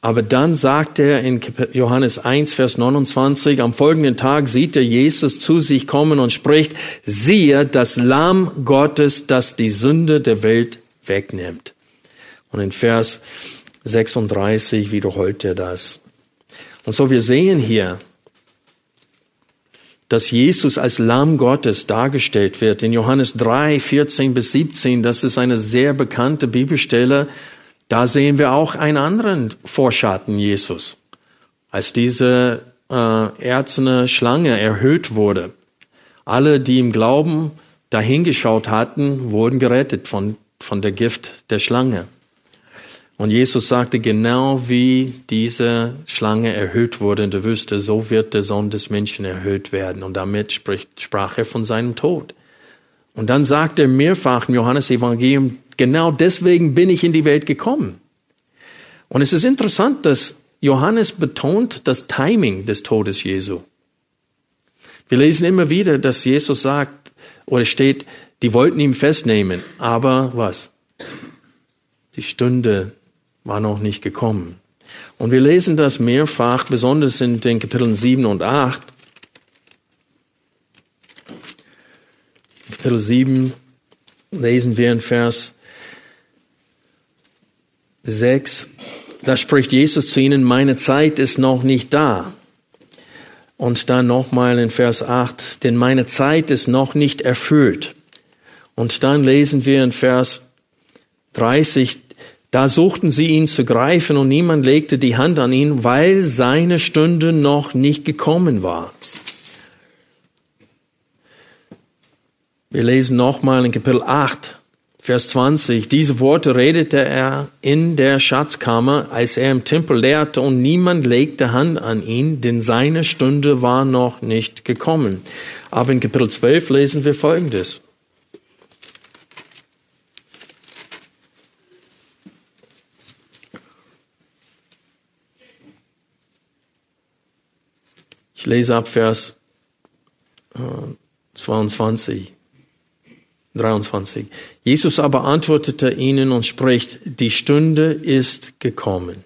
Speaker 1: aber dann sagt er in Johannes 1, Vers 29, am folgenden Tag sieht er Jesus zu sich kommen und spricht, siehe das Lamm Gottes, das die Sünde der Welt wegnimmt. Und in Vers 36 wiederholt er das. Und so wir sehen hier, dass Jesus als Lamm Gottes dargestellt wird. In Johannes 3, 14 bis 17, das ist eine sehr bekannte Bibelstelle, da sehen wir auch einen anderen Vorschatten Jesus, als diese äh, erzene Schlange erhöht wurde. Alle, die im Glauben dahingeschaut hatten, wurden gerettet von, von der Gift der Schlange. Und Jesus sagte, genau wie diese Schlange erhöht wurde in der Wüste, so wird der Sohn des Menschen erhöht werden. Und damit spricht, sprach er von seinem Tod. Und dann sagt er mehrfach im Johannes Evangelium, Genau deswegen bin ich in die Welt gekommen. Und es ist interessant, dass Johannes betont das Timing des Todes Jesu. Wir lesen immer wieder, dass Jesus sagt oder steht, die wollten ihn festnehmen, aber was? Die Stunde war noch nicht gekommen. Und wir lesen das mehrfach, besonders in den Kapiteln 7 und 8. Kapitel 7 lesen wir in Vers 6, da spricht Jesus zu ihnen, meine Zeit ist noch nicht da. Und dann nochmal in Vers 8, denn meine Zeit ist noch nicht erfüllt. Und dann lesen wir in Vers 30, da suchten sie ihn zu greifen und niemand legte die Hand an ihn, weil seine Stunde noch nicht gekommen war. Wir lesen nochmal in Kapitel 8, Vers 20. Diese Worte redete er in der Schatzkammer, als er im Tempel lehrte, und niemand legte Hand an ihn, denn seine Stunde war noch nicht gekommen. Aber in Kapitel 12 lesen wir Folgendes. Lese ab Vers 22. Äh, 23. Jesus aber antwortete ihnen und spricht, die Stunde ist gekommen,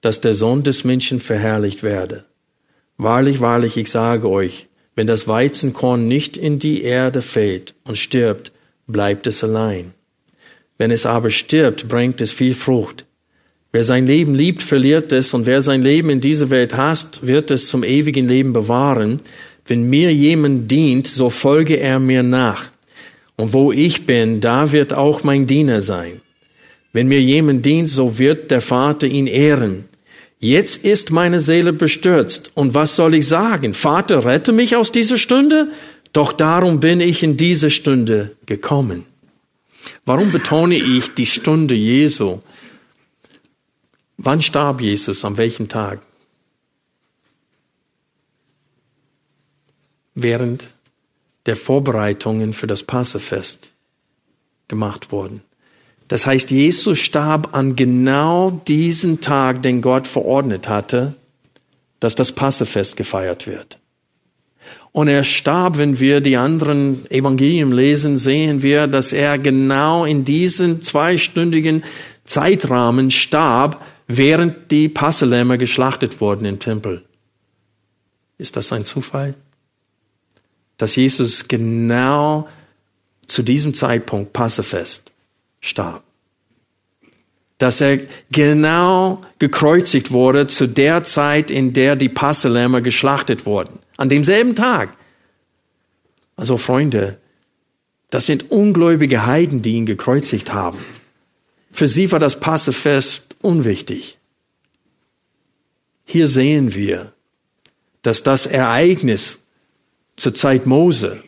Speaker 1: dass der Sohn des Menschen verherrlicht werde. Wahrlich, wahrlich, ich sage euch, wenn das Weizenkorn nicht in die Erde fällt und stirbt, bleibt es allein. Wenn es aber stirbt, bringt es viel Frucht. Wer sein Leben liebt, verliert es, und wer sein Leben in dieser Welt hasst, wird es zum ewigen Leben bewahren. Wenn mir jemand dient, so folge er mir nach. Und wo ich bin, da wird auch mein Diener sein. Wenn mir jemand dient, so wird der Vater ihn ehren. Jetzt ist meine Seele bestürzt. Und was soll ich sagen? Vater, rette mich aus dieser Stunde? Doch darum bin ich in diese Stunde gekommen. Warum betone ich die Stunde Jesu? Wann starb Jesus? An welchem Tag? Während der Vorbereitungen für das Passefest gemacht wurden. Das heißt, Jesus starb an genau diesen Tag, den Gott verordnet hatte, dass das Passefest gefeiert wird. Und er starb, wenn wir die anderen Evangelien lesen, sehen wir, dass er genau in diesen zweistündigen Zeitrahmen starb, während die Passelämmer geschlachtet wurden im Tempel. Ist das ein Zufall? Dass Jesus genau zu diesem Zeitpunkt Passefest starb. Dass er genau gekreuzigt wurde zu der Zeit, in der die Passelämmer geschlachtet wurden. An demselben Tag. Also Freunde, das sind ungläubige Heiden, die ihn gekreuzigt haben. Für sie war das Passefest unwichtig. Hier sehen wir, dass das Ereignis zur Zeit Mose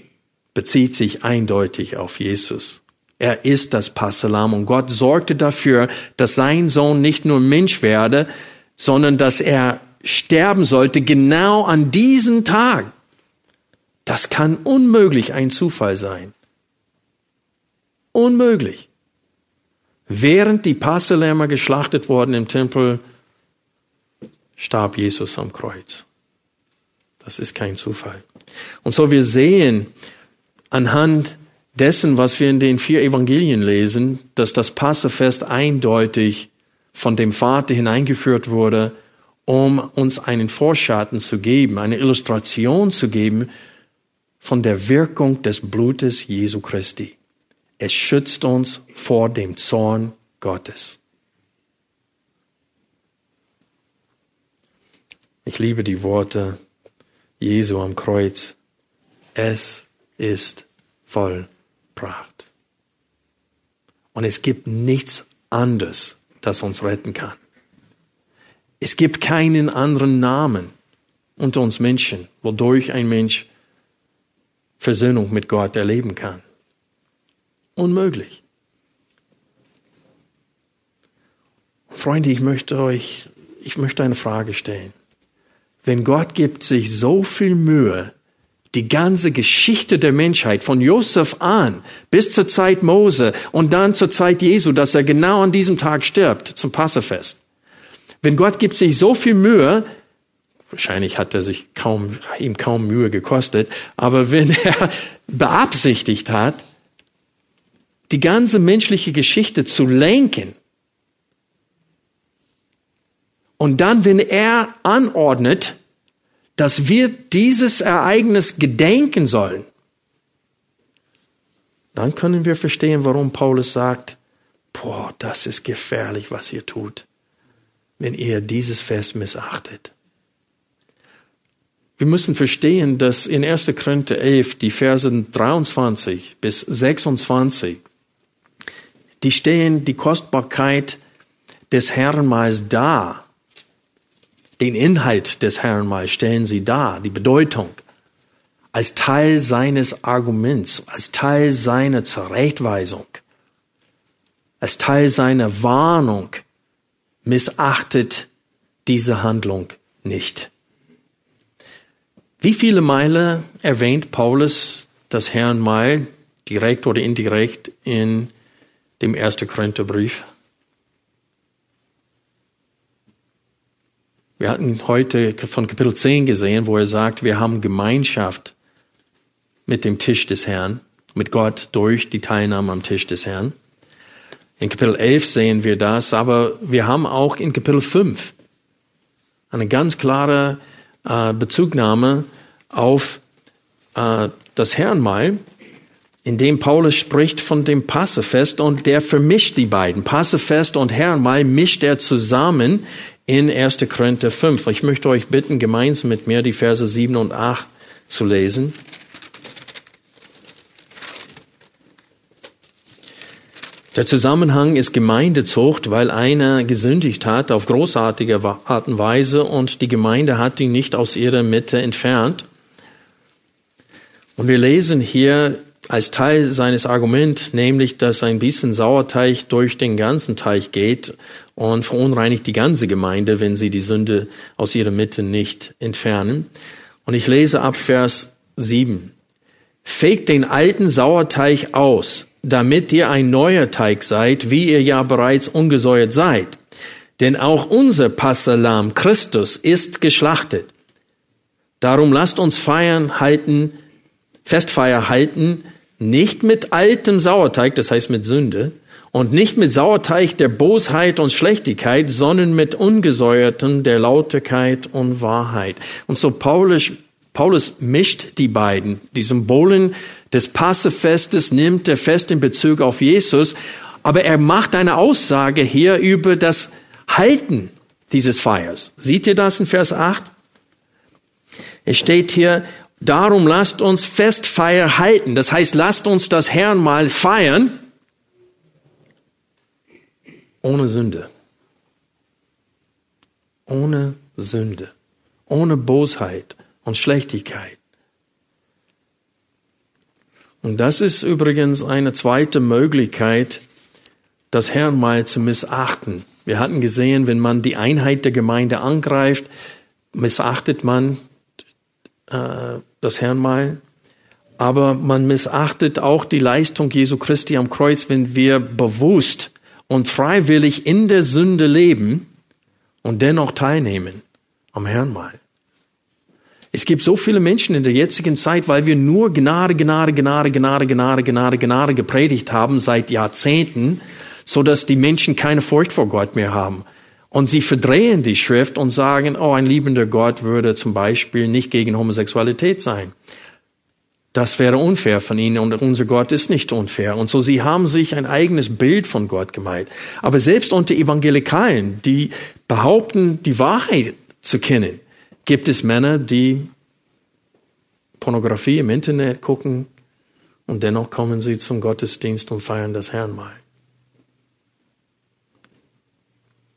Speaker 1: bezieht sich eindeutig auf Jesus. Er ist das Passalam und Gott sorgte dafür, dass sein Sohn nicht nur Mensch werde, sondern dass er sterben sollte genau an diesen Tag. Das kann unmöglich ein Zufall sein. Unmöglich. Während die Passalämmer geschlachtet wurden im Tempel, starb Jesus am Kreuz. Das ist kein Zufall. Und so wir sehen anhand dessen, was wir in den vier Evangelien lesen, dass das Passafest eindeutig von dem Vater hineingeführt wurde, um uns einen Vorschatten zu geben, eine Illustration zu geben von der Wirkung des Blutes Jesu Christi. Es schützt uns vor dem Zorn Gottes. Ich liebe die Worte Jesu am Kreuz. Es ist voll gebracht. Und es gibt nichts anderes, das uns retten kann. Es gibt keinen anderen Namen unter uns Menschen, wodurch ein Mensch Versöhnung mit Gott erleben kann. Unmöglich. Freunde, ich möchte euch, ich möchte eine Frage stellen. Wenn Gott gibt sich so viel Mühe, die ganze Geschichte der Menschheit von Josef an bis zur Zeit Mose und dann zur Zeit Jesu, dass er genau an diesem Tag stirbt zum Passafest. Wenn Gott gibt sich so viel Mühe, wahrscheinlich hat er sich kaum, ihm kaum Mühe gekostet, aber wenn er beabsichtigt hat, die ganze menschliche Geschichte zu lenken, und dann, wenn er anordnet, dass wir dieses Ereignis gedenken sollen, dann können wir verstehen, warum Paulus sagt, boah, das ist gefährlich, was ihr tut, wenn ihr dieses Fest missachtet. Wir müssen verstehen, dass in 1. Korinther 11 die Verse 23 bis 26, die stehen die Kostbarkeit des Herrn meist da den Inhalt des Herrn mal stellen sie dar, die Bedeutung, als Teil seines Arguments, als Teil seiner Zurechtweisung, als Teil seiner Warnung, missachtet diese Handlung nicht. Wie viele Meile erwähnt Paulus das Herrn mal direkt oder indirekt in dem ersten Korintherbrief? Wir hatten heute von Kapitel 10 gesehen, wo er sagt, wir haben Gemeinschaft mit dem Tisch des Herrn. mit Gott durch die Teilnahme am Tisch des Herrn. In Kapitel 11 sehen wir das, aber wir haben auch in Kapitel 5 eine ganz klare äh, Bezugnahme auf äh, das Herrenmahl, in dem Paulus spricht von dem Passefest und der vermischt die beiden. Passefest und Herrenmahl mischt er zusammen in 1. Korinther 5. Ich möchte euch bitten, gemeinsam mit mir die Verse 7 und 8 zu lesen. Der Zusammenhang ist Gemeindezucht, weil einer gesündigt hat auf großartige Art und Weise und die Gemeinde hat ihn nicht aus ihrer Mitte entfernt. Und wir lesen hier als Teil seines Argument, nämlich, dass ein bisschen Sauerteig durch den ganzen Teich geht und verunreinigt die ganze Gemeinde, wenn sie die Sünde aus ihrer Mitte nicht entfernen. Und ich lese ab Vers 7. Fegt den alten Sauerteig aus damit ihr ein neuer Teig seid, wie ihr ja bereits ungesäuert seid. Denn auch unser Passalam Christus ist geschlachtet. Darum lasst uns feiern halten, Festfeier halten, nicht mit altem Sauerteig, das heißt mit Sünde, und nicht mit Sauerteig der Bosheit und Schlechtigkeit, sondern mit ungesäuerten der Lauterkeit und Wahrheit. Und so Paulus, Paulus mischt die beiden, die Symbolen des Passefestes nimmt er fest in Bezug auf Jesus, aber er macht eine Aussage hier über das Halten dieses Feiers. Seht ihr das in Vers 8? Es steht hier, darum lasst uns Festfeier halten. Das heißt, lasst uns das Herrn mal feiern ohne Sünde. Ohne Sünde. Ohne Bosheit und Schlechtigkeit. Und das ist übrigens eine zweite Möglichkeit, das Herrnmal zu missachten. Wir hatten gesehen, wenn man die Einheit der Gemeinde angreift, missachtet man äh, das Herrnmal. Aber man missachtet auch die Leistung Jesu Christi am Kreuz, wenn wir bewusst und freiwillig in der Sünde leben und dennoch teilnehmen am Herrnmal. Es gibt so viele Menschen in der jetzigen Zeit, weil wir nur Gnade, Gnade, Gnade, Gnade, Gnade, Gnade, Gnade gepredigt haben seit Jahrzehnten, so dass die Menschen keine Furcht vor Gott mehr haben. Und sie verdrehen die Schrift und sagen, oh, ein liebender Gott würde zum Beispiel nicht gegen Homosexualität sein. Das wäre unfair von ihnen und unser Gott ist nicht unfair. Und so sie haben sich ein eigenes Bild von Gott gemeint. Aber selbst unter Evangelikalen, die behaupten, die Wahrheit zu kennen, gibt es Männer, die Pornografie im Internet gucken und dennoch kommen sie zum Gottesdienst und feiern das Herrnmal.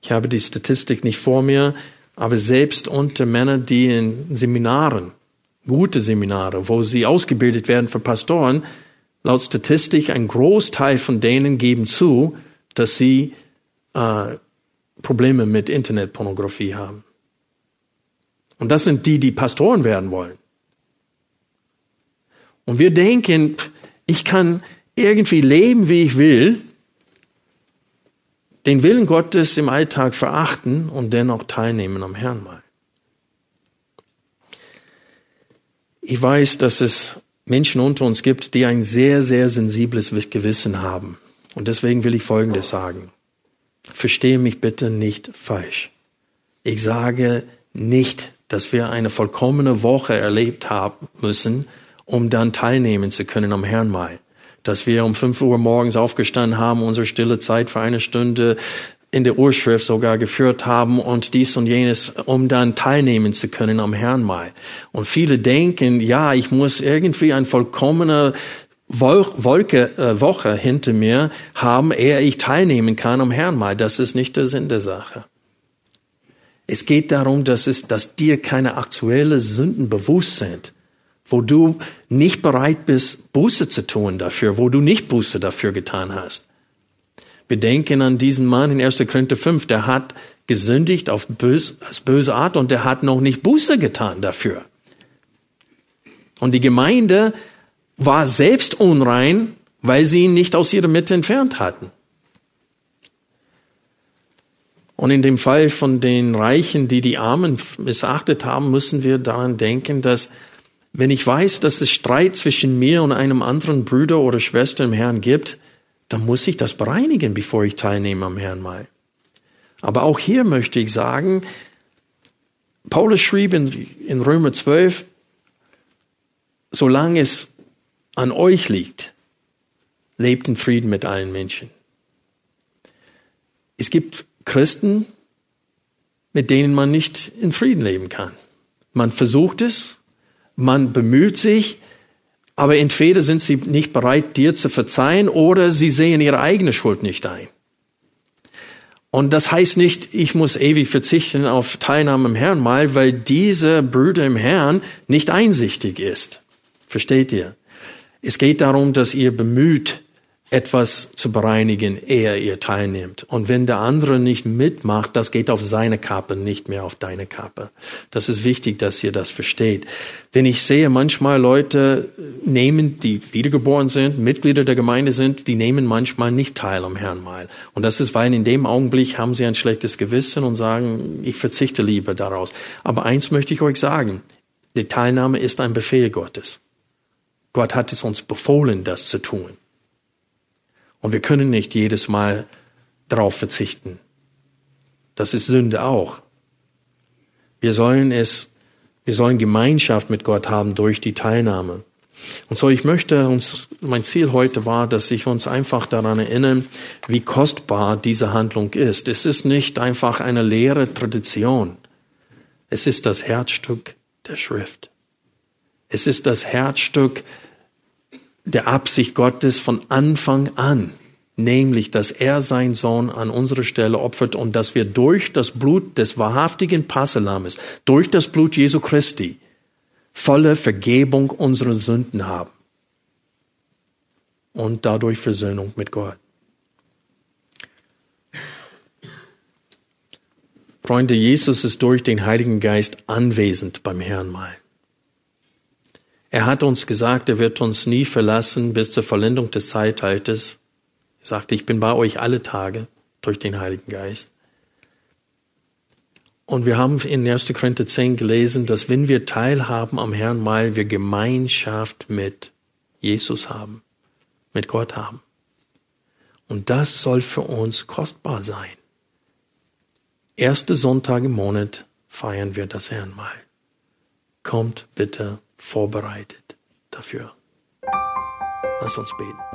Speaker 1: Ich habe die Statistik nicht vor mir, aber selbst unter Männern, die in Seminaren, gute Seminare, wo sie ausgebildet werden für Pastoren, laut Statistik ein Großteil von denen geben zu, dass sie äh, Probleme mit Internetpornografie haben. Und das sind die, die Pastoren werden wollen. Und wir denken, ich kann irgendwie leben, wie ich will, den Willen Gottes im Alltag verachten und dennoch teilnehmen am Herrn mal. Ich weiß, dass es Menschen unter uns gibt, die ein sehr, sehr sensibles Gewissen haben. Und deswegen will ich Folgendes sagen. Verstehe mich bitte nicht falsch. Ich sage nicht, dass wir eine vollkommene Woche erlebt haben müssen, um dann teilnehmen zu können am Herrnmal. Dass wir um fünf Uhr morgens aufgestanden haben, unsere stille Zeit für eine Stunde in der Urschrift sogar geführt haben und dies und jenes, um dann teilnehmen zu können am Herrnmal. Und viele denken, ja, ich muss irgendwie ein vollkommener Wolke, äh, Woche hinter mir haben, ehe ich teilnehmen kann am Herrnmal. Das ist nicht der Sinn der Sache. Es geht darum, dass, es, dass dir keine aktuelle Sünden bewusst sind, wo du nicht bereit bist, Buße zu tun dafür, wo du nicht Buße dafür getan hast. Wir denken an diesen Mann in 1. Korinther 5, der hat gesündigt auf böse, als böse Art und der hat noch nicht Buße getan dafür. Und die Gemeinde war selbst unrein, weil sie ihn nicht aus ihrer Mitte entfernt hatten. Und in dem Fall von den Reichen, die die Armen missachtet haben, müssen wir daran denken, dass Wenn ich weiß, dass es Streit zwischen mir und einem anderen Bruder oder Schwester im Herrn gibt, dann muss ich das bereinigen, bevor ich teilnehme am Herrn mal. Aber auch hier möchte ich sagen, Paulus schrieb in, in Römer 12, solange es an euch liegt, lebt in Frieden mit allen Menschen. Es gibt Christen, mit denen man nicht in Frieden leben kann. Man versucht es, man bemüht sich, aber entweder sind sie nicht bereit, dir zu verzeihen, oder sie sehen ihre eigene Schuld nicht ein. Und das heißt nicht, ich muss ewig verzichten auf Teilnahme im Herrn mal, weil diese Brüder im Herrn nicht einsichtig ist. Versteht ihr? Es geht darum, dass ihr bemüht, etwas zu bereinigen, ehe ihr teilnimmt. Und wenn der andere nicht mitmacht, das geht auf seine Kappe, nicht mehr auf deine Kappe. Das ist wichtig, dass ihr das versteht. Denn ich sehe manchmal Leute nehmen, die wiedergeboren sind, Mitglieder der Gemeinde sind, die nehmen manchmal nicht teil am Herrn mal. Und das ist, weil in dem Augenblick haben sie ein schlechtes Gewissen und sagen, ich verzichte lieber daraus. Aber eins möchte ich euch sagen. Die Teilnahme ist ein Befehl Gottes. Gott hat es uns befohlen, das zu tun. Und wir können nicht jedes Mal darauf verzichten. Das ist Sünde auch. Wir sollen es, wir sollen Gemeinschaft mit Gott haben durch die Teilnahme. Und so, ich möchte uns, mein Ziel heute war, dass ich uns einfach daran erinnern, wie kostbar diese Handlung ist. Es ist nicht einfach eine leere Tradition. Es ist das Herzstück der Schrift. Es ist das Herzstück der Absicht Gottes von Anfang an, nämlich dass er sein Sohn an unsere Stelle opfert und dass wir durch das Blut des wahrhaftigen Passelammes, durch das Blut Jesu Christi, volle Vergebung unserer Sünden haben und dadurch Versöhnung mit Gott. Freunde, Jesus ist durch den Heiligen Geist anwesend beim Herrn mal. Er hat uns gesagt, er wird uns nie verlassen bis zur Vollendung des Zeitalters. Er sagte, ich bin bei euch alle Tage durch den Heiligen Geist. Und wir haben in 1. Korinther 10 gelesen, dass wenn wir teilhaben am Herrn Mal, wir Gemeinschaft mit Jesus haben, mit Gott haben. Und das soll für uns kostbar sein. Erste Sonntag im Monat feiern wir das Herrn Mal. Kommt bitte vorbereitet dafür. Lass uns beten.